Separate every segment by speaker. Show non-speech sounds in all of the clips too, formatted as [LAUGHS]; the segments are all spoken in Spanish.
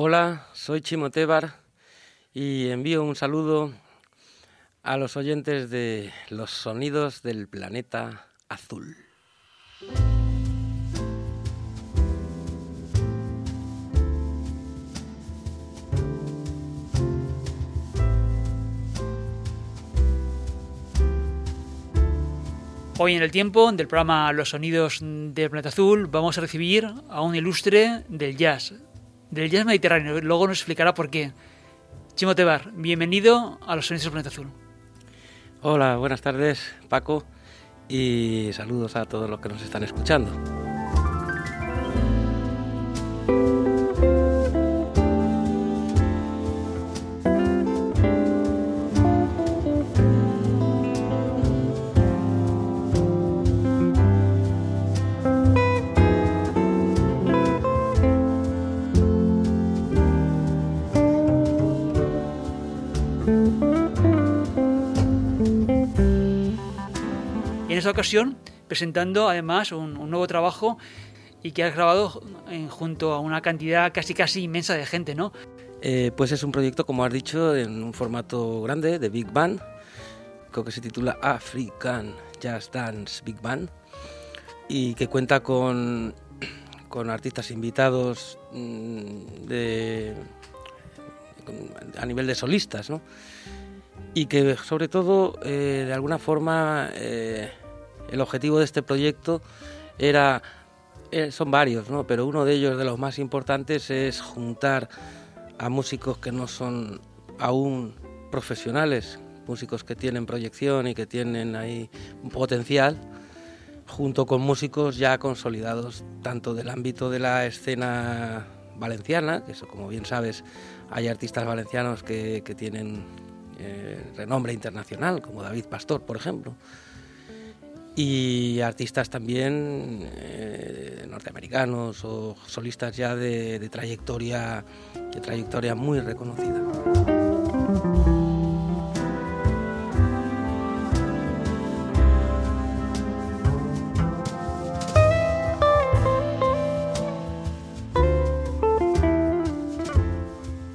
Speaker 1: Hola, soy Chimo Tebar y envío un saludo a los oyentes de Los Sonidos del Planeta Azul.
Speaker 2: Hoy en el tiempo del programa Los Sonidos del Planeta Azul vamos a recibir a un ilustre del jazz, del jazz mediterráneo. Luego nos explicará por qué. Chimo Tebar, bienvenido a Los Sonidos del Planeta Azul.
Speaker 1: Hola, buenas tardes Paco y saludos a todos los que nos están escuchando.
Speaker 2: Ocasión presentando además un, nuevo trabajo y que has grabado junto a una cantidad casi casi inmensa de gente, ¿no?
Speaker 1: Eh, pues es un proyecto, como has dicho, en un formato grande de Big Band, que se titula African Jazz Dance Big Band y que cuenta con, con artistas invitados mm, de, a nivel de solistas, ¿no? Y que sobre todo, eh, de alguna forma, eh, el objetivo de este proyecto era, eh, son varios, ¿no? pero uno de ellos, de los más importantes, es juntar a músicos que no son aún profesionales, músicos que tienen proyección y que tienen ahí un potencial, junto con músicos ya consolidados, tanto del ámbito de la escena valenciana, que eso como bien sabes, hay artistas valencianos que, tienen eh, renombre internacional, como David Pastor, por ejemplo, y artistas también eh, norteamericanos o solistas ya de, trayectoria de trayectoria muy reconocida.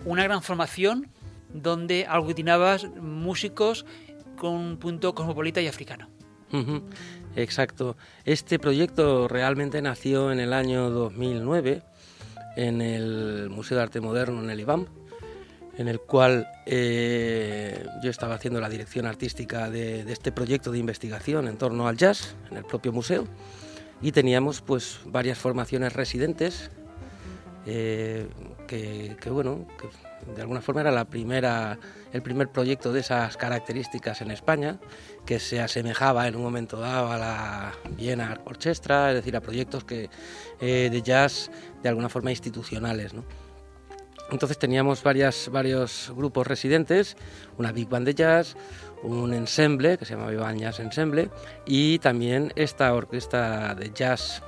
Speaker 2: Una gran formación donde aglutinabas músicos con un punto cosmopolita y africano.
Speaker 1: Exacto. Este proyecto realmente nació en el año 2009 en el Museo de Arte Moderno en el IBAM, en el cual eh, yo estaba haciendo la dirección artística de, este proyecto de investigación en torno al jazz en el propio museo y teníamos pues varias formaciones residentes eh, que, bueno de alguna forma era la primera, el primer proyecto de esas características en España, que se asemejaba en un momento dado a la Viena Orchestra, es decir, a proyectos que, eh, de jazz de alguna forma institucionales. Entonces teníamos varias, varios grupos residentes, una big band de jazz, un ensemble que se llama Vivan Jazz Ensemble y también esta orquesta de jazz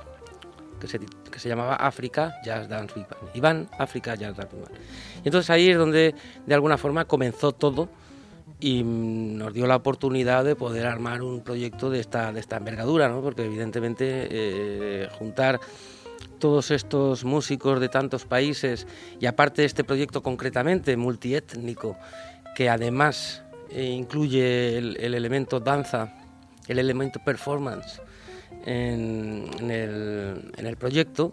Speaker 1: que se, que se llamaba África Jazz Dance Big Band. Iván África Jazz Dance Big Band. Y entonces ahí es donde de alguna forma comenzó todo y nos dio la oportunidad de poder armar un proyecto de esta, de esta envergadura, ¿no? porque evidentemente eh, juntar todos estos músicos de tantos países y aparte este proyecto concretamente multiétnico, que además eh, incluye el, el elemento danza, el elemento performance, en, el, proyecto,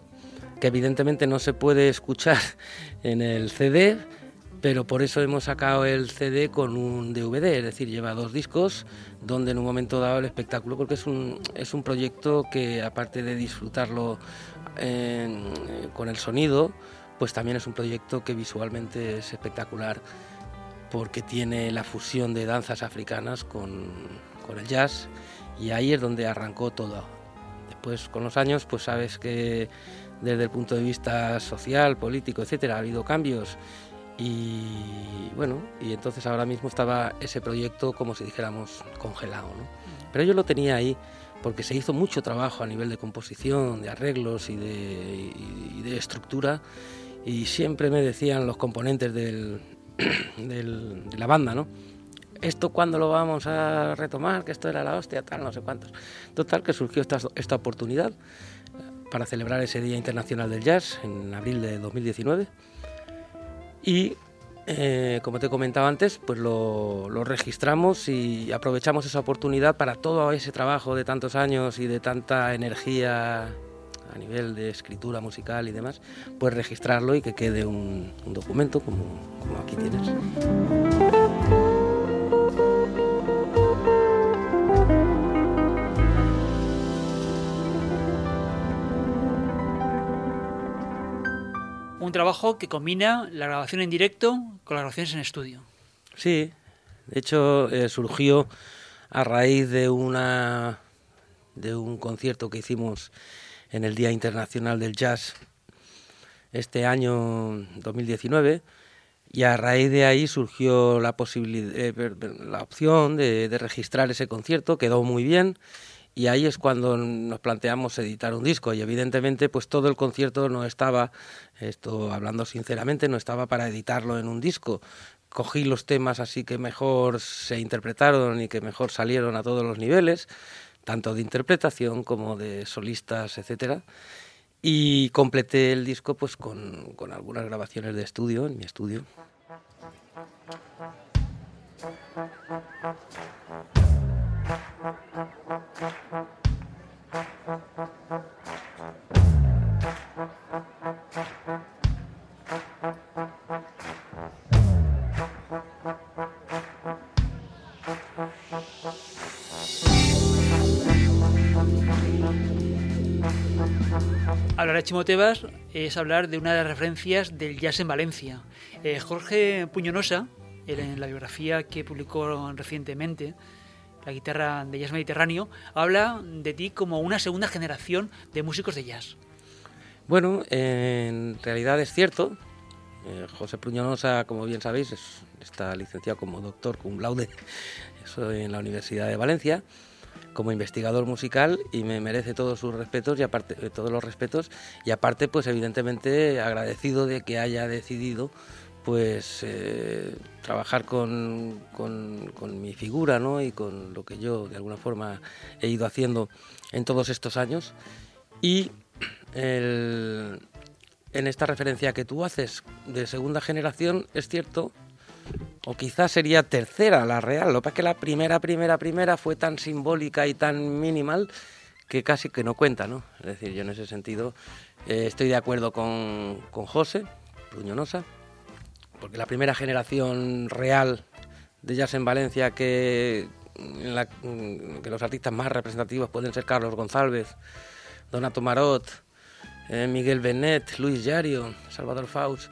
Speaker 1: que evidentemente no se puede escuchar [LAUGHS] en el CD, pero por eso hemos sacado el CD con un DVD, es decir, lleva dos discos, donde en un momento dado el espectáculo, porque es un, es un proyecto que aparte de disfrutarlo con el sonido, pues también es un proyecto que visualmente es espectacular, porque tiene la fusión de danzas africanas con, con el jazz, y ahí es donde arrancó todo pues con los años pues sabes que desde el punto de vista social, político, etcétera, ha habido cambios y bueno, y entonces ahora mismo estaba ese proyecto como si dijéramos congelado, ¿no? Pero yo lo tenía ahí porque se hizo mucho trabajo a nivel de composición, de arreglos y de, estructura y siempre me decían los componentes del, [CLEARS THROAT] de la banda, ¿no? ¿Esto cuándo lo vamos a retomar? Que esto era la hostia, tal, no sé cuántos. Total, que surgió esta, esta oportunidad para celebrar ese Día Internacional del Jazz en abril de 2019. y eh, como te comentaba antes, pues lo, lo, registramos y aprovechamos esa oportunidad para todo ese trabajo de tantos años y de tanta energía a nivel de escritura musical y demás, pues registrarlo y que quede un, un documento como, como aquí tienes.
Speaker 2: Un trabajo que combina la grabación en directo con las grabaciones en estudio.
Speaker 1: Sí, de hecho eh, surgió a raíz de una de un concierto que hicimos en el Día Internacional del Jazz este año 2019 y a raíz de ahí surgió la posibilidad eh, la opción de, de registrar ese concierto quedó muy bien y ahí es cuando nos planteamos editar un disco. Y evidentemente pues todo el concierto no estaba esto hablando sinceramente no estaba para editarlo en un disco. Cogí los temas así que mejor se interpretaron y que mejor salieron a todos los niveles tanto de interpretación como de solistas etcétera y completé el disco pues con, con algunas grabaciones de estudio en mi estudio
Speaker 2: Hablar de Chimotebas es hablar de una de las referencias del jazz en Valencia. Eh, Jorge Puñonosa, en la biografía que publicó recientemente, la guitarra de jazz mediterráneo, habla de ti como una segunda generación de músicos de jazz.
Speaker 1: Bueno, en realidad es cierto. Eh, José Puñonosa, como bien sabéis, es, está licenciado como doctor cum laude eso en la Universidad de Valencia como investigador musical y me merece todos sus respetos y aparte eh, todos los respetos y aparte pues evidentemente agradecido de que haya decidido pues eh, trabajar con, con, con, mi figura ¿no? y con lo que yo de alguna forma he ido haciendo en todos estos años y el, en esta referencia que tú haces de segunda generación es cierto o quizás sería tercera la real. Lo que pasa es que la primera, primera, primera fue tan simbólica y tan minimal que casi que no cuenta, ¿no? Es decir, yo en ese sentido eh, estoy de acuerdo con, con José Pruñonosa, porque la primera generación real de jazz en Valencia que, los artistas más representativos pueden ser Carlos González, Donato Marot, eh, Miguel Benet, Luis Yario, Salvador Faust,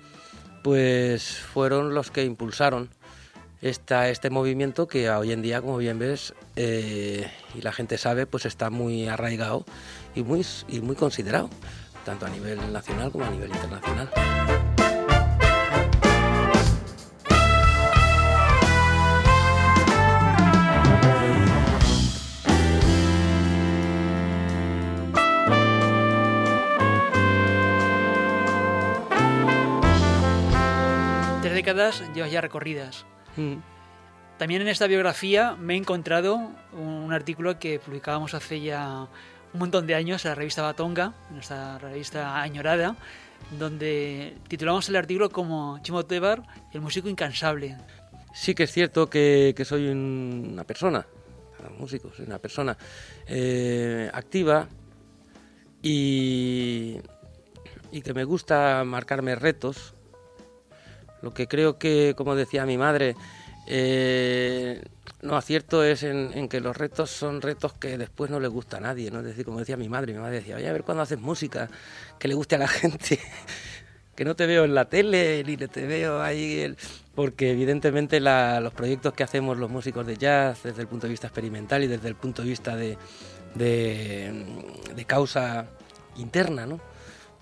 Speaker 1: pues fueron los que impulsaron esta, este movimiento que hoy en día, como bien ves, eh, y la gente sabe, pues está muy arraigado y muy, y muy considerado, tanto a nivel nacional como a nivel internacional.
Speaker 2: Décadas llevas ya recorridas. Mm. También en esta biografía me he encontrado un artículo que publicábamos hace ya un montón de años en la revista Batonga, en esta revista añorada, donde titulamos el artículo como Chimo Tebar, el músico incansable.
Speaker 1: Sí que es cierto que, que soy una persona, músico, soy una persona eh, activa y, y que me gusta marcarme retos. Lo que creo que, como decía mi madre, eh, no acierto es en, que los retos son retos que después no le gusta a nadie, ¿no? Es decir, como decía mi madre, mi madre decía, oye, a ver cuándo haces música que le guste a la [LAUGHS] gente, que no te veo en la tele ni te veo ahí, porque evidentemente la, los proyectos que hacemos los músicos de jazz desde el punto de vista experimental y desde el punto de vista de, de, de causa interna, ¿no?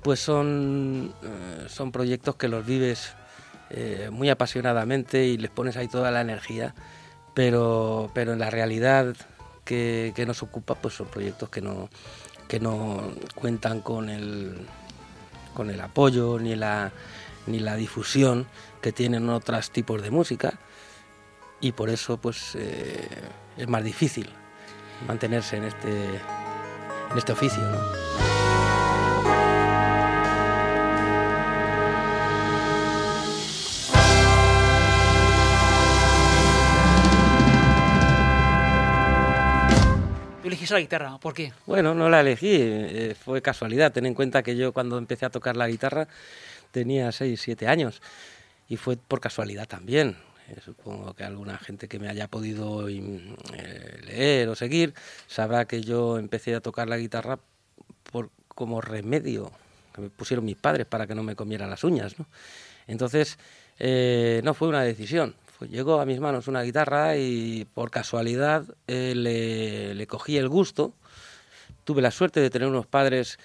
Speaker 1: Pues son, eh, son proyectos que los vives eh, muy apasionadamente y les pones ahí toda la energía, pero, pero en la realidad que, que nos ocupa pues son proyectos que no, que no cuentan con el, con el apoyo ni la, ni la difusión que tienen otros tipos de música y por eso pues eh, es más difícil mantenerse en este, en este oficio.
Speaker 2: La guitarra? ¿Por qué?
Speaker 1: Bueno, no la elegí, eh, fue casualidad. Ten en cuenta que yo cuando empecé a tocar la guitarra tenía 6, 7 años y fue por casualidad también. Eh, supongo que alguna gente que me haya podido eh, leer o seguir sabrá que yo empecé a tocar la guitarra por, como remedio que me pusieron mis padres para que no me comieran las uñas. ¿no? Entonces, no fue una decisión. Llegó a mis manos una guitarra y por casualidad le, le cogí el gusto. Tuve la suerte de tener unos padres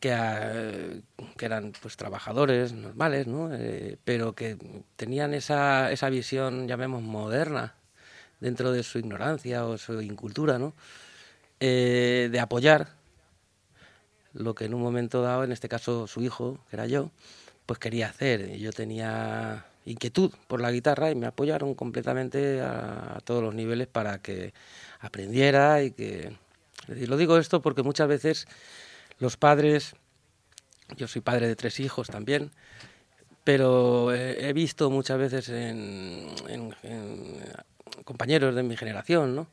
Speaker 1: que, que eran pues trabajadores normales, ¿no? Eh, pero que tenían esa, esa visión, llamemos, moderna, dentro de su ignorancia o su incultura, ¿no? Eh, de apoyar lo que en un momento dado, en este caso su hijo, que era yo, pues quería hacer. Yo tenía inquietud por la guitarra y me apoyaron completamente a, todos los niveles para que aprendiera y que... lo digo esto porque muchas veces los padres, yo soy padre de tres hijos también, pero he visto muchas veces en, compañeros de mi generación, ¿no?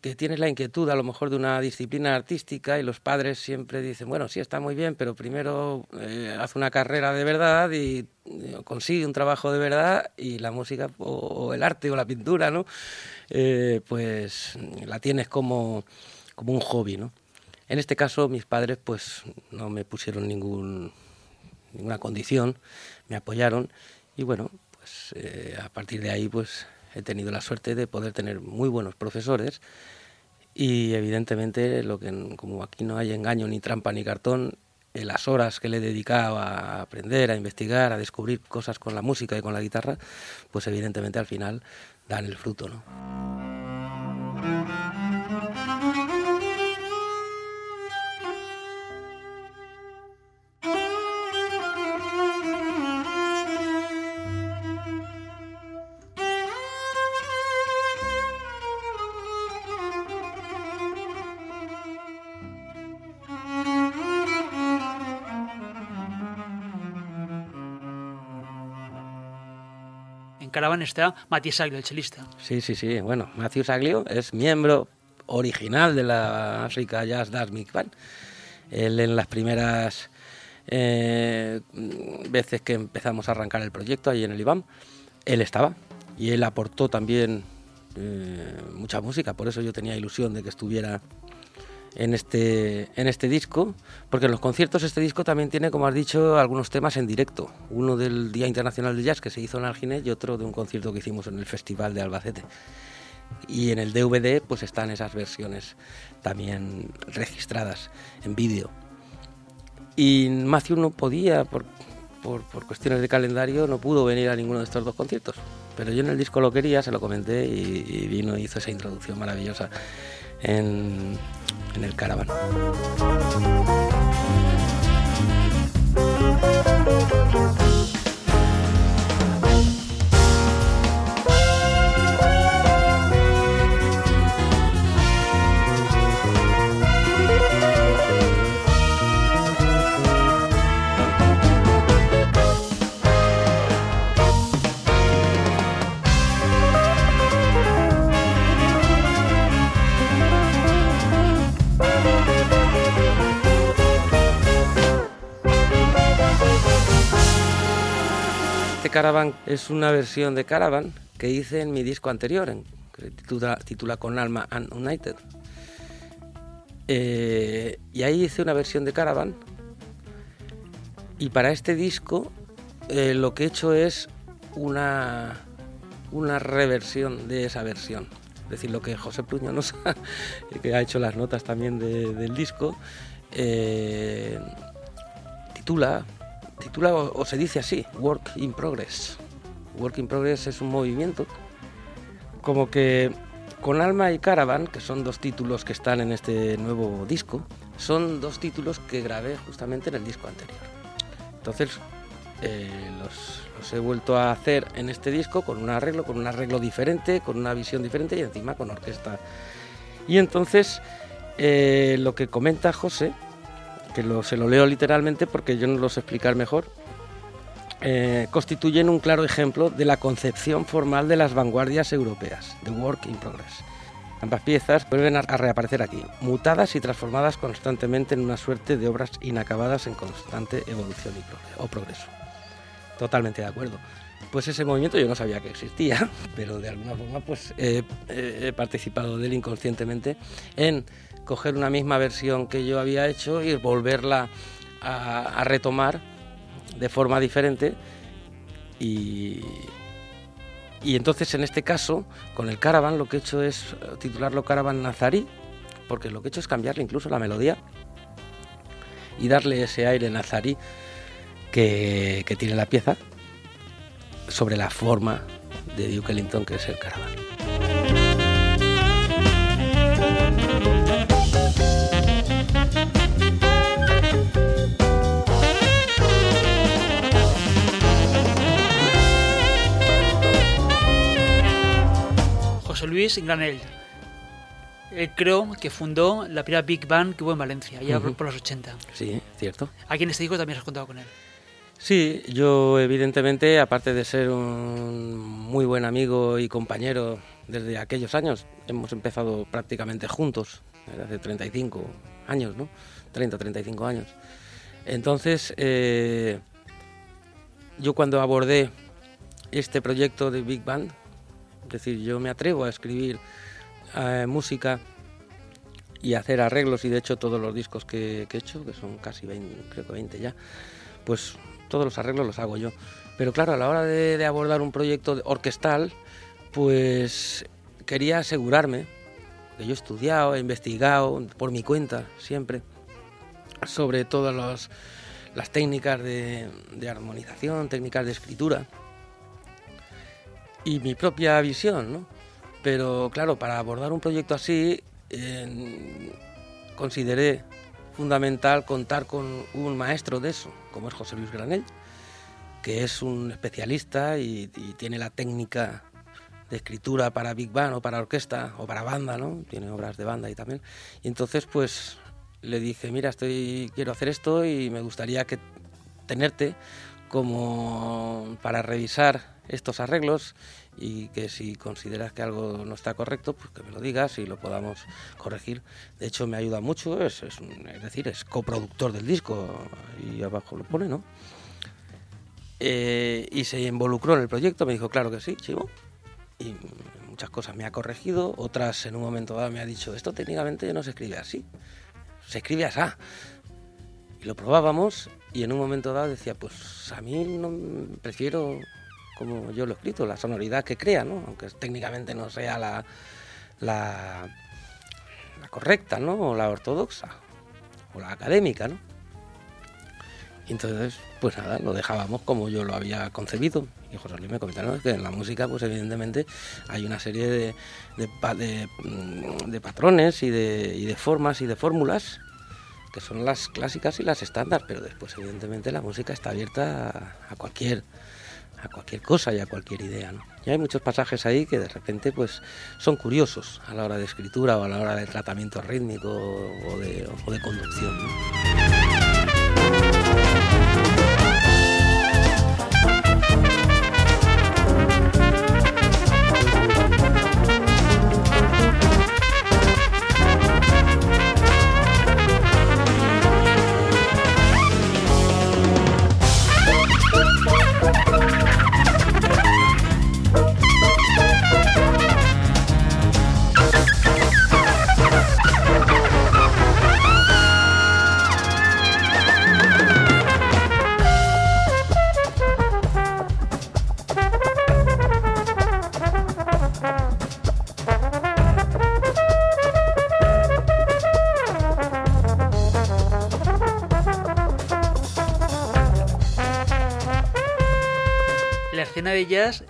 Speaker 1: Que tienes la inquietud a lo mejor de una disciplina artística y los padres siempre dicen, bueno, sí, está muy bien, pero primero eh, haz una carrera de verdad y eh, consigue un trabajo de verdad y la música o, el arte o la pintura, ¿no? Eh, pues la tienes como, como un hobby, ¿no? En este caso mis padres pues no me pusieron ningún, ninguna condición, me apoyaron y bueno, pues eh, a partir de ahí pues he tenido la suerte de poder tener muy buenos profesores y evidentemente lo que como aquí no hay engaño ni trampa ni cartón en las horas que le he dedicado a aprender, a investigar, a descubrir cosas con la música y con la guitarra, pues evidentemente al final dan el fruto, ¿no?
Speaker 2: Está Matías Aglio, el chelista.
Speaker 1: Sí, sí, sí. Bueno, Matías Aglio es miembro original de la Africa Jazz Dance Big Band. Él en las primeras eh, veces que empezamos a arrancar el proyecto ahí en el IBAM, él estaba y él aportó también eh, mucha música, por eso yo tenía ilusión de que estuviera en este, en este disco, porque en los conciertos este disco también tiene, como has dicho, algunos temas en directo. Uno del Día Internacional del Jazz que se hizo en Algine y otro de un concierto que hicimos en el Festival de Albacete. Y en el DVD pues están esas versiones también registradas en vídeo. Y Matthew no podía, por, por, cuestiones de calendario, no pudo venir a ninguno de estos dos conciertos. Pero yo en el disco lo quería, se lo comenté y, y vino hizo esa introducción maravillosa en, en el caravana. Caravan es una versión de Caravan que hice en mi disco anterior, que se titula, Con Alma and United. Eh, y ahí hice una versión de Caravan. Y para este disco eh, lo que he hecho es una, una reversión de esa versión. Es decir, lo que José Pluño nos ha, [LAUGHS] que ha hecho las notas también del disco, eh, titula titula o, se dice así, Work in Progress. Work in Progress es un movimiento como que con Alma y Caravan, que son dos títulos que están en este nuevo disco, son dos títulos que grabé justamente en el disco anterior. Entonces eh, los, he vuelto a hacer en este disco con un arreglo, con un arreglo diferente, con una visión diferente y encima con orquesta. Y entonces eh, lo que comenta José que se lo leo literalmente porque yo no lo sé explicar mejor, eh, constituyen un claro ejemplo de la concepción formal de las vanguardias europeas, The Work in Progress. Ambas piezas vuelven a reaparecer aquí, mutadas y transformadas constantemente en una suerte de obras inacabadas en constante evolución y o progreso. Totalmente de acuerdo. Pues ese movimiento yo no sabía que existía, [LAUGHS] pero de alguna forma pues he participado de él inconscientemente en coger una misma versión que yo había hecho y volverla a, retomar de forma diferente y, y entonces en este caso con el Caravan lo que he hecho es titularlo Caravan Nazarí porque lo que he hecho es cambiarle incluso la melodía y darle ese aire nazarí que, que tiene la pieza sobre la forma de Duke Ellington que es el Caravan.
Speaker 2: Luis Granell. Él creo que fundó la primera Big Band que hubo en Valencia, ya por los 80.
Speaker 1: Sí, cierto.
Speaker 2: Aquí en este disco también has contado con él.
Speaker 1: Sí, yo evidentemente, aparte de ser un muy buen amigo y compañero desde aquellos años, hemos empezado prácticamente juntos, hace 35 años, ¿no? 30, 35 años. Entonces, eh, yo cuando abordé este proyecto de Big Band, es decir, yo me atrevo a escribir eh, música y hacer arreglos y de hecho todos los discos que, he hecho, que son casi 20, creo que 20 ya, pues todos los arreglos los hago yo. Pero claro, a la hora de, abordar un proyecto orquestal, pues quería asegurarme, que yo he estudiado, he investigado por mi cuenta siempre, sobre todas las técnicas de armonización, técnicas de escritura, y mi propia visión, ¿no? Pero claro, para abordar un proyecto así, consideré fundamental contar con un maestro de eso, como es José Luis Granell, que es un especialista y, tiene la técnica de escritura para big band o para orquesta o para banda, ¿no? Tiene obras de banda y también. Y entonces, pues le dije, mira, estoy quiero hacer esto y me gustaría que tenerte como para revisar estos arreglos y que si consideras que algo no está correcto, pues que me lo digas y lo podamos corregir. De hecho, me ayuda mucho, es, es, decir, es coproductor del disco y abajo lo pone, ¿no? Eh, y se involucró en el proyecto, me dijo, claro que sí, chivo. Y muchas cosas me ha corregido, otras en un momento dado me ha dicho, esto técnicamente no se escribe así, se escribe así. Y lo probábamos y en un momento dado decía, pues a mí no prefiero como yo lo he escrito, la sonoridad que crea, ¿no? aunque técnicamente no sea la, la, correcta, ¿no? o la ortodoxa, o la académica. ¿no? entonces, pues nada, lo dejábamos como yo lo había concebido. Y José Luis me comentaron que en la música, pues evidentemente hay una serie de, de, de, patrones y de, y de formas y de fórmulas que son las clásicas y las estándar, pero después evidentemente la música está abierta a cualquier a cualquier cosa y a cualquier idea. ¿no? Y hay muchos pasajes ahí que de repente pues son curiosos a la hora de escritura o a la hora de tratamiento rítmico o de, o de conducción.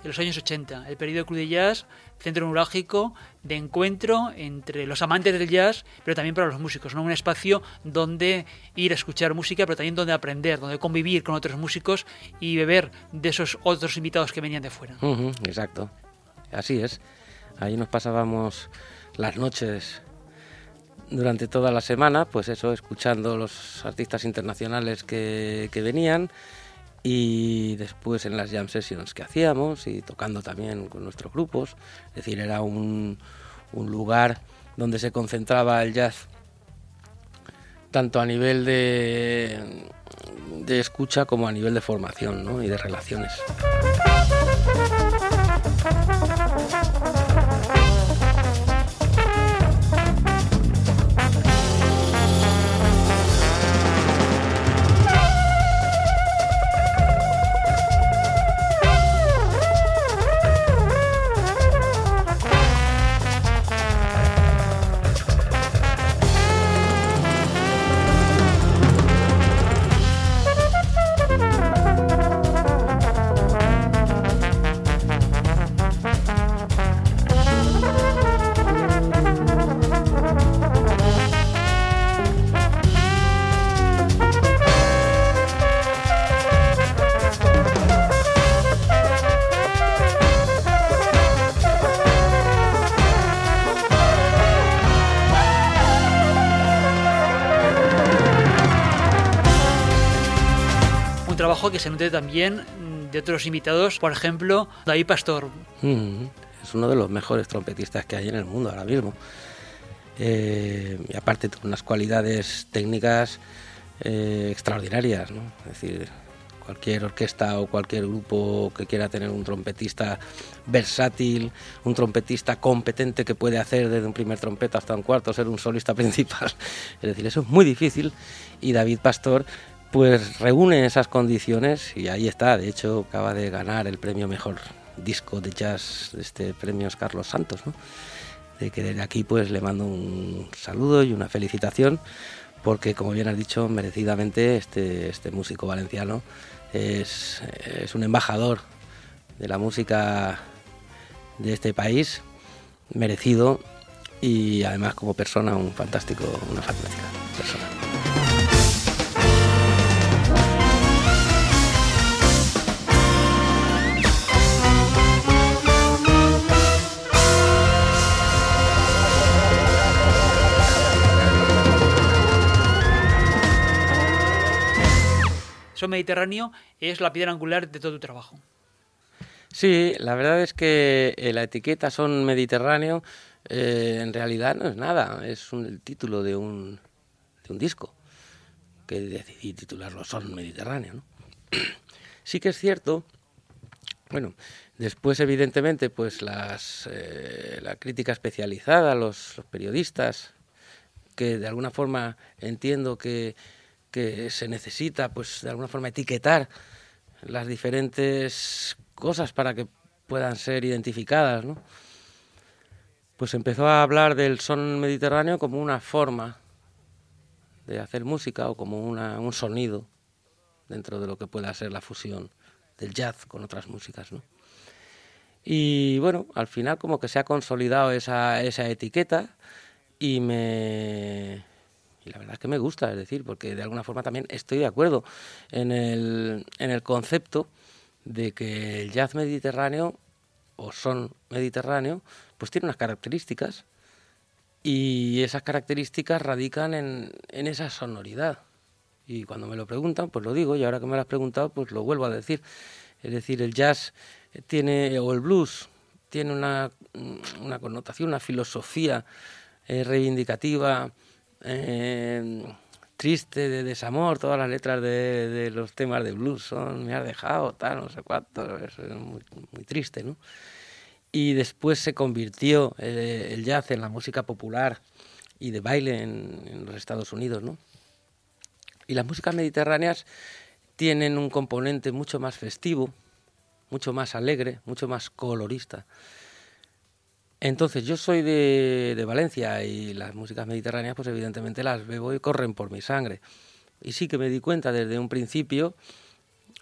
Speaker 2: De los años 80, el periodo Club de Jazz, centro neurálgico de encuentro entre los amantes del jazz, pero también para los músicos, ¿no? un espacio donde ir a escuchar música, pero también donde aprender, donde convivir con otros músicos y beber de esos otros invitados que venían de fuera.
Speaker 1: exacto, así es. Ahí nos pasábamos las noches durante toda la semana, pues eso, escuchando los artistas internacionales que, que venían y después en las jam sessions que hacíamos y tocando también con nuestros grupos. Es decir, era un, un lugar donde se concentraba el jazz, tanto a nivel de, de escucha como a nivel de formación ¿no? y de relaciones.
Speaker 2: También de otros invitados, por ejemplo, David Pastor.
Speaker 1: Mm, es uno de los mejores trompetistas que hay en el mundo ahora mismo. Eh, y aparte unas cualidades técnicas eh, extraordinarias. Es decir, cualquier orquesta o cualquier grupo que quiera tener un trompetista versátil, un trompetista competente que puede hacer desde un primer trompeta hasta un cuarto, ser un solista [LAUGHS] principal. Es decir, eso es muy difícil y David Pastor pues reúne esas condiciones y ahí está. De hecho, acaba de ganar el premio mejor disco de jazz de este premio es Carlos Santos. De que desde aquí pues le mando un saludo y una felicitación porque como bien has dicho merecidamente este, este músico valenciano es, es un embajador de la música de este país merecido y además como persona un fantástico una fantástica persona.
Speaker 2: Son Mediterráneo es la piedra angular de todo tu trabajo.
Speaker 1: Sí, la verdad es que eh, la etiqueta Son Mediterráneo eh, en realidad no es nada, es el título de un, de un disco que decidí titularlo Son Mediterráneo. [CLEARS THROAT] Sí que es cierto, bueno, después evidentemente pues las, eh, la crítica especializada, los periodistas, que de alguna forma entiendo que que se necesita, pues de alguna forma, etiquetar las diferentes cosas para que puedan ser identificadas, ¿no? Pues empezó a hablar del son mediterráneo como una forma de hacer música o como una, un sonido dentro de lo que pueda ser la fusión del jazz con otras músicas, ¿no? Y bueno, al final como que se ha consolidado esa, esa etiqueta y me, y la verdad es que me gusta, es decir, porque de alguna forma también estoy de acuerdo en el, en el concepto de que el jazz mediterráneo o son mediterráneo, pues tiene unas características y esas características radican en, en esa sonoridad. Y cuando me lo preguntan, pues lo digo, y ahora que me lo has preguntado, pues lo vuelvo a decir. Es decir, el jazz tiene, o el blues, tiene una, una connotación, una filosofía eh, reivindicativa, eh, triste, de desamor, todas las letras de, los temas de blues son, me has dejado, tal, no sé cuánto, es muy, triste, ¿no? Y después se convirtió eh, el jazz en la música popular y de baile en, los Estados Unidos, ¿no? Y las músicas mediterráneas tienen un componente mucho más festivo, mucho más alegre, mucho más colorista. Entonces, yo soy de, Valencia y las músicas mediterráneas, pues evidentemente las bebo y corren por mi sangre. Y sí que me di cuenta desde un principio,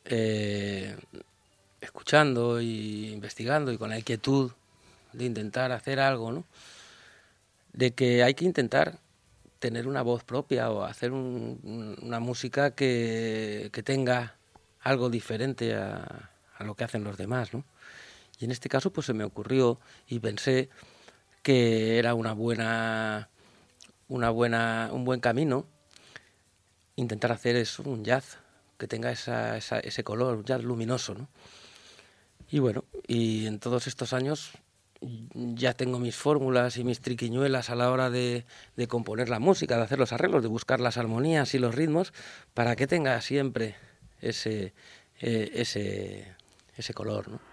Speaker 1: eh, escuchando y investigando y con la inquietud de intentar hacer algo, ¿no? De que hay que intentar tener una voz propia o hacer una música que, tenga algo diferente a, a lo que hacen los demás, ¿no? Y en este caso pues se me ocurrió y pensé que era una buena, una buena, un buen camino intentar hacer eso, un jazz que tenga esa, ese color, un jazz luminoso, ¿no? Y bueno, y en todos estos años ya tengo mis fórmulas y mis triquiñuelas a la hora de, de, componer la música, de hacer los arreglos, de buscar las armonías y los ritmos, para que tenga siempre ese, eh, ese, ese color. ¿no?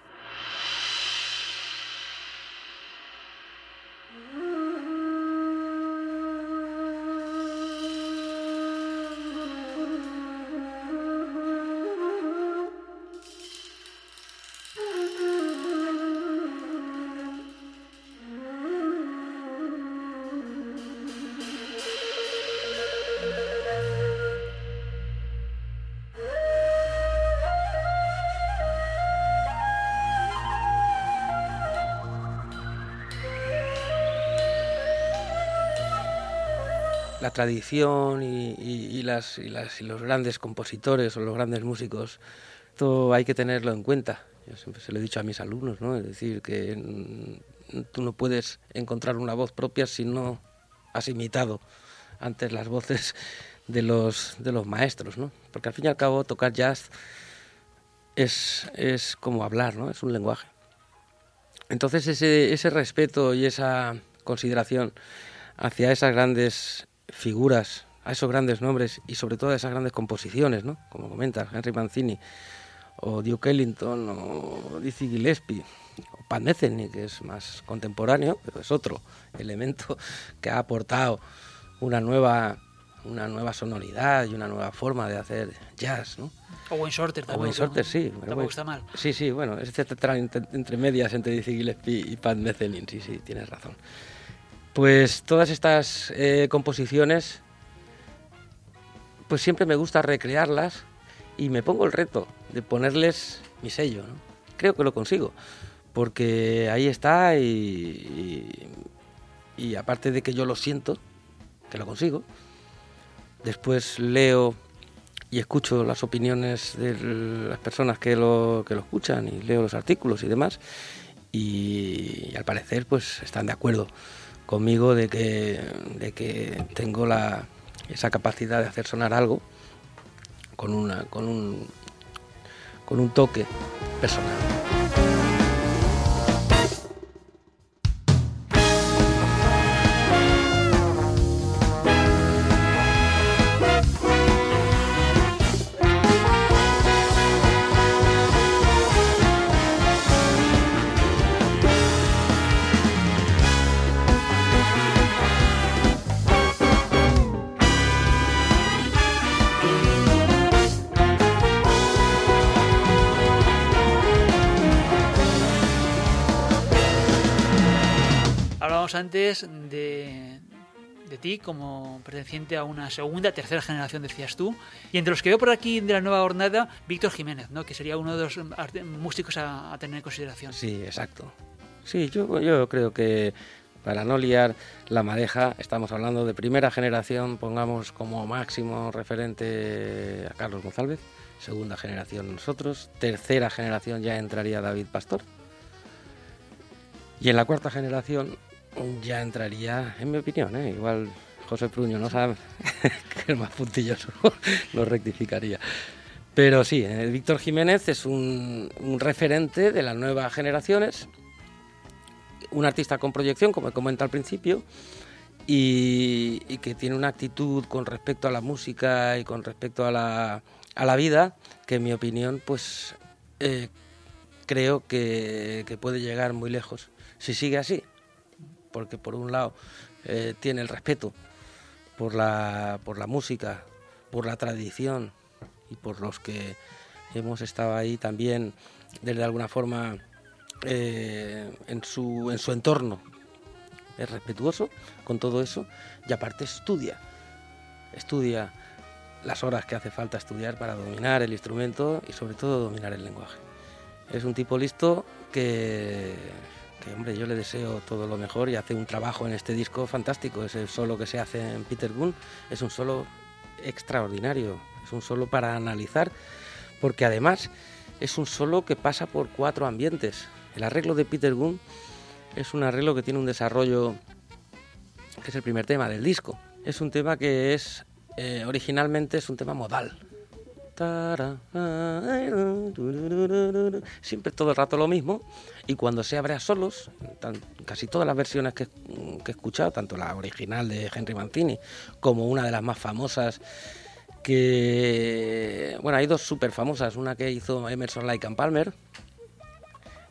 Speaker 1: La tradición y, las, y, los grandes compositores o los grandes músicos, todo hay que tenerlo en cuenta. Yo siempre se lo he dicho a mis alumnos, ¿no? Es decir, que tú no puedes encontrar una voz propia si no has imitado antes las voces de los, de los maestros, ¿no? Porque al fin y al cabo tocar jazz es, es como hablar, ¿no? Es un lenguaje. Entonces ese, ese respeto y esa consideración hacia esas grandes figuras, a esos grandes nombres y sobre todo a esas grandes composiciones, ¿no? Como comentas, Henry Mancini, o Duke Ellington, o Dizzy Gillespie, o Pan Metheny, que es más contemporáneo, pero es otro elemento que ha aportado una nueva una nueva sonoridad y una nueva forma de hacer jazz, ¿no?
Speaker 2: O Wayne Shorter
Speaker 1: también. O Wayne Shorter, sí.
Speaker 2: Tampoco está mal.
Speaker 1: Sí, sí, bueno, es entre, entre medias entre Dizzy Gillespie y Pat Metheny, sí, sí, tienes razón. Pues todas estas eh, composiciones, pues siempre me gusta recrearlas y me pongo el reto de ponerles mi sello. ¿no? Creo que lo consigo, porque ahí está y, aparte de que yo lo siento, que lo consigo, después leo y escucho las opiniones de las personas que lo, que lo escuchan y leo los artículos y demás y, y al parecer pues están de acuerdo conmigo de que, de que tengo la, esa capacidad de hacer sonar algo con, una, con, un, con un toque personal.
Speaker 2: Ti como perteneciente a una segunda, tercera generación, decías tú. Y entre los que veo por aquí de la nueva jornada, Víctor Jiménez, ¿no? que sería uno de los músicos a, tener en consideración.
Speaker 1: Sí, exacto. Sí, yo, yo creo que para no liar la madeja, estamos hablando de primera generación, pongamos como máximo referente a Carlos González, segunda generación nosotros, tercera generación ya entraría David Pastor. Y en la cuarta generación ya entraría, en mi opinión, ¿eh? igual José Pruño no sabe [LAUGHS] que es más puntilloso, [LAUGHS] lo rectificaría. Pero sí, eh, Víctor Jiménez es un, referente de las nuevas generaciones, un artista con proyección, como he comentado al principio, y, que tiene una actitud con respecto a la música y con respecto a la, a la vida, que en mi opinión, pues eh, creo que puede llegar muy lejos, si sigue así porque por un lado eh, tiene el respeto por la, por la música, por la tradición y por los que hemos estado ahí también desde alguna forma eh, en, su, en su entorno. Es respetuoso con todo eso y aparte estudia, estudia las horas que hace falta estudiar para dominar el instrumento y sobre todo dominar el lenguaje. Es un tipo listo que que hombre, yo le deseo todo lo mejor y hace un trabajo en este disco fantástico. Ese solo que se hace en Peter Gunn es un solo extraordinario, es un solo para analizar, porque además es un solo que pasa por cuatro ambientes. El arreglo de Peter Gunn es un arreglo que tiene un desarrollo que es el primer tema del disco. Es un tema que es eh, originalmente es un tema modal, Siempre todo el rato lo mismo. Y cuando se abre a solos, casi todas las versiones que, he escuchado, tanto la original de Henry Mancini como una de las más famosas que bueno hay dos súper famosas una que hizo Emerson Lake and Palmer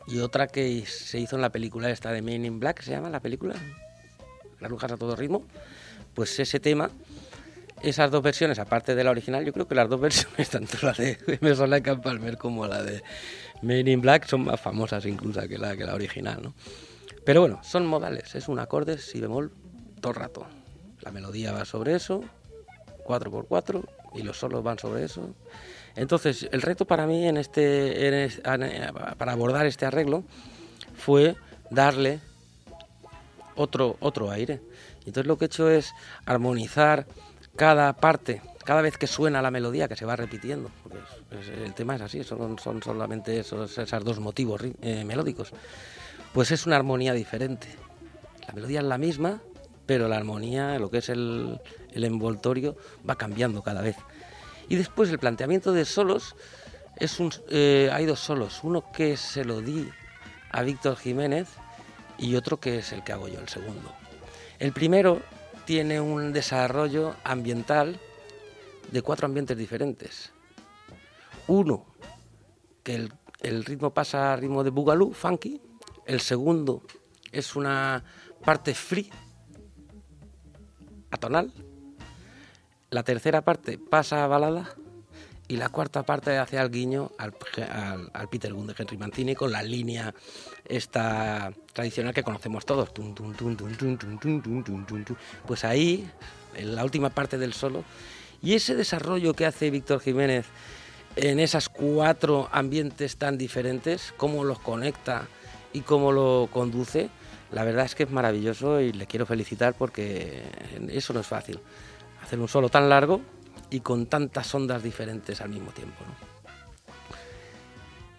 Speaker 1: y otra que se hizo en la película esta de Men in Black se llama la película las brujas a todo ritmo. Pues ese tema esas dos versiones aparte de la original yo creo que las dos [LAUGHS] versiones tanto la de Emerson Lake Palmer como la de Men in Black son más famosas incluso que la que la original ¿no? pero bueno son modales es un acorde si bemol todo el rato la melodía va sobre eso 4x4 y los solos van sobre eso. Entonces, el reto para mí en este, para abordar este arreglo fue darle otro, otro aire. Entonces lo que he hecho es armonizar cada parte, cada vez que suena la melodía que se va repitiendo. el tema es así, son, solamente esos, dos motivos eh, melódicos. Pues es una armonía diferente. La melodía es la misma, pero la armonía, lo que es el, el envoltorio, va cambiando cada vez. Y después el planteamiento de solos, es un, eh, hay dos solos, uno que se lo di a Víctor Jiménez y otro que es el que hago yo, el segundo. El primero tiene un desarrollo ambiental de cuatro ambientes diferentes. Uno, que el, ritmo pasa a ritmo de boogaloo, funky. El segundo es una parte free, atonal. La tercera parte pasa a balada y la cuarta parte hace al guiño al, Peter Gunn de Henry Mancini con la línea esta tradicional que conocemos todos. Pues ahí, en la última parte del solo, y ese desarrollo que hace Víctor Jiménez en esas cuatro ambientes tan diferentes, cómo los conecta y cómo lo conduce, la verdad es que es maravilloso y le quiero felicitar porque eso no es fácil hacer un solo tan largo y con tantas ondas diferentes al mismo tiempo.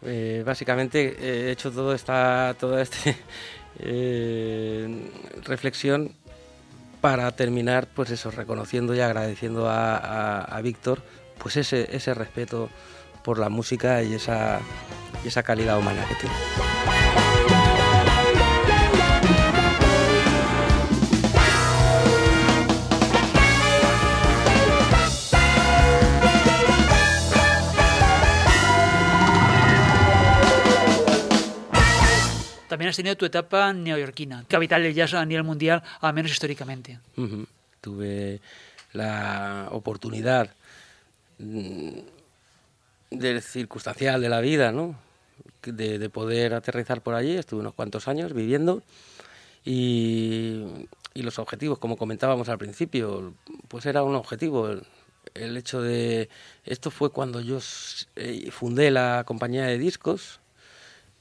Speaker 1: Eh, básicamente he hecho todo esta, toda esta [LAUGHS] eh, reflexión para terminar, pues eso, reconociendo y agradeciendo a, Víctor, pues ese, ese respeto por la música y esa, y esa calidad humana que tiene.
Speaker 2: También has tenido tu etapa neoyorquina, capital del jazz a nivel mundial, al menos históricamente.
Speaker 1: Tuve la oportunidad mm, del circunstancial de la vida, ¿no? De, poder aterrizar por allí. Estuve unos cuantos años viviendo y, los objetivos, como comentábamos al principio, pues era un objetivo. El, el hecho de... Esto fue cuando yo eh, fundé la compañía de discos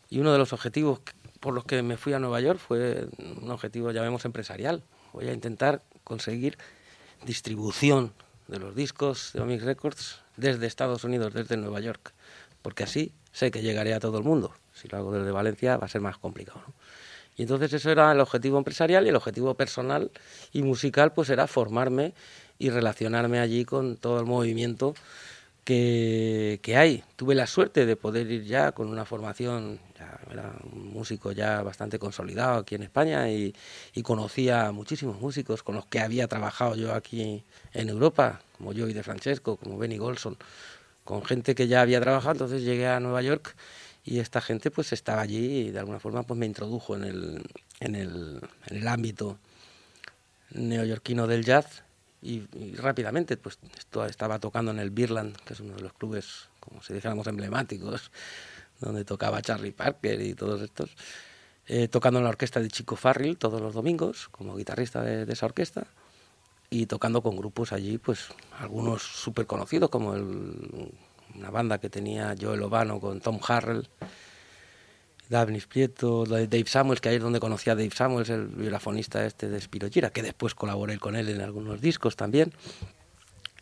Speaker 1: y uno de los objetivos por los que me fui a Nueva York fue un objetivo, llamemos, empresarial. Voy a intentar conseguir distribución de los discos de Omix Records desde Estados Unidos, desde Nueva York, porque así sé que llegaré a todo el mundo. Si lo hago desde Valencia va a ser más complicado. Y entonces eso era el objetivo empresarial y el objetivo personal y musical pues era formarme y relacionarme allí con todo el movimiento que, hay. Tuve la suerte de poder ir ya con una formación, ya un músico ya bastante consolidado aquí en España y, conocía a muchísimos músicos con los que había trabajado yo aquí en Europa, como Joey de Francesco, como Benny Golson, con gente que ya había trabajado, entonces llegué a Nueva York y esta gente pues estaba allí y de alguna forma pues me introdujo en el, en el ámbito neoyorquino del jazz y, rápidamente pues estaba tocando en el Birland, que es uno de los clubes, como si dijéramos, emblemáticos, donde tocaba Charlie Parker y todos estos, eh, tocando en la orquesta de Chico Farrell todos los domingos como guitarrista de, esa orquesta y tocando con grupos allí, pues algunos súper conocidos, como el, una banda que tenía Joel Obano con Tom Harrell, David Prieto, Dave Samuels, que ahí es donde conocí a Dave Samuels, el vibrafonista este de Spiro Gira, que después colaboré con él en algunos discos también.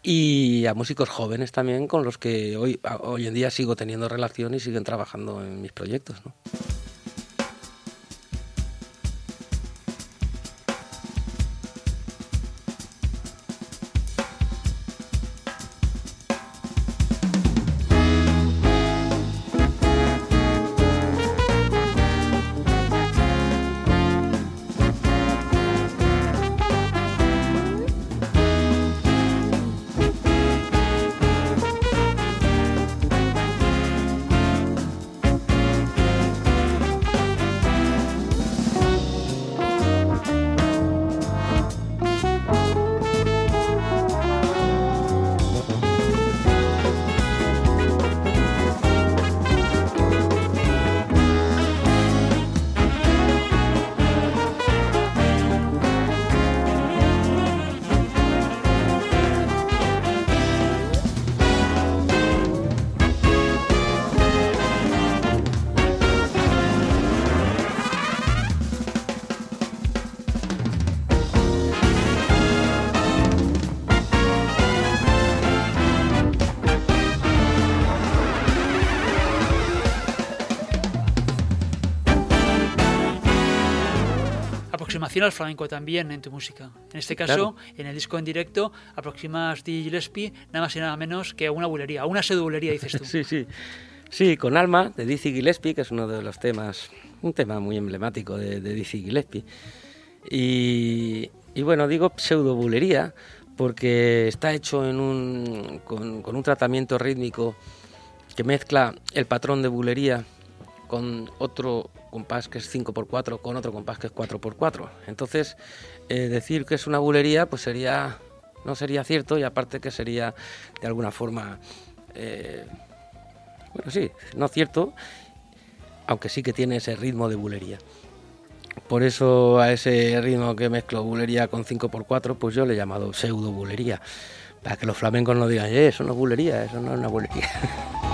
Speaker 1: Y a músicos jóvenes también con los que hoy, hoy en día sigo teniendo relación y siguen trabajando en mis proyectos. ¿no?
Speaker 2: Aproximación al flamenco también en tu música. En este caso, en el disco en directo, aproximas DJ Gillespie nada más y nada menos que a una bulería, a una sedulería, dices tú. [LAUGHS]
Speaker 1: sí, sí. Sí, con Alma, de Dizzy Gillespie, que es uno de los temas, un tema muy emblemático de, de Dizzy Gillespie. Y, y bueno, digo pseudo bulería porque está hecho en un, con, con un tratamiento rítmico que mezcla el patrón de bulería con otro compás que es 5x4 con otro compás que es 4x4. Entonces, eh, decir que es una bulería pues sería no sería cierto y aparte que sería de alguna forma eh, bueno sí, no cierto, aunque sí que tiene ese ritmo de bulería. Por eso a ese ritmo que mezclo bulería con 5x4, pues yo le he llamado pseudo bulería. Para que los flamencos no digan, eh, eso no es bulería, eso no es una bulería. [LAUGHS]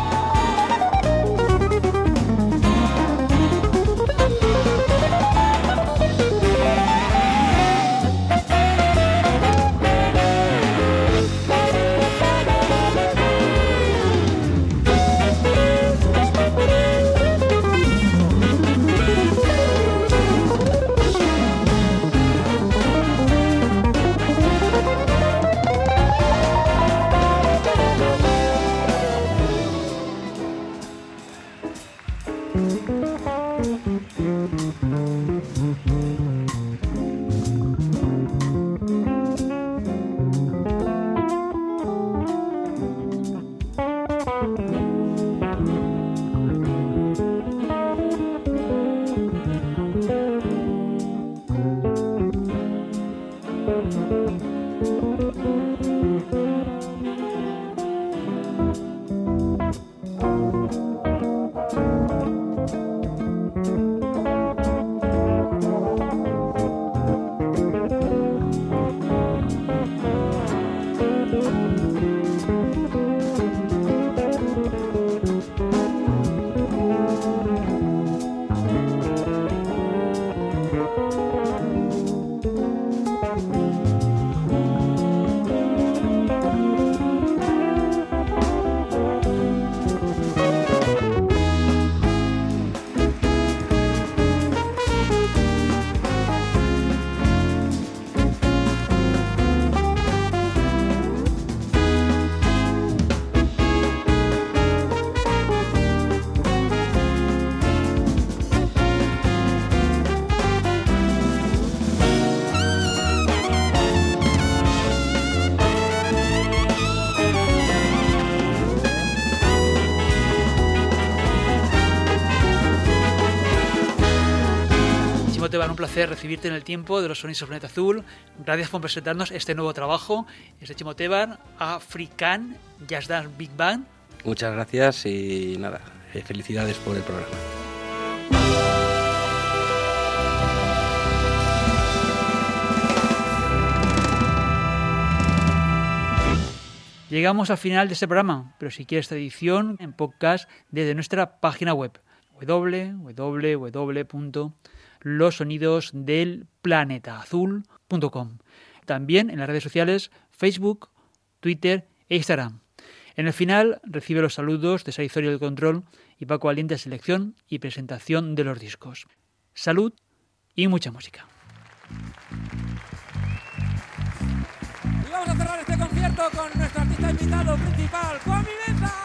Speaker 2: placer recibirte en el tiempo de los Sonidos del Planeta Azul. Gracias por presentarnos este nuevo trabajo. Es de Chimo Tebar, African Jazz Dance Big Band.
Speaker 1: Muchas gracias y nada, eh, felicidades por el programa.
Speaker 2: Llegamos al final de este programa, pero si quieres esta edición en podcast desde nuestra página web www los sonidos del planeta azul.com. También en las redes sociales Facebook, Twitter e Instagram. En el final recibe los saludos de Saizorio del Control y Paco Valiente selección y presentación de los discos. Salud y mucha música.
Speaker 3: Y vamos a cerrar este concierto con nuestro artista invitado principal, por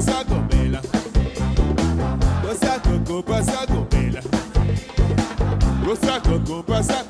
Speaker 3: passa gobela. Rosa coco passa gobela. Rosa coco passa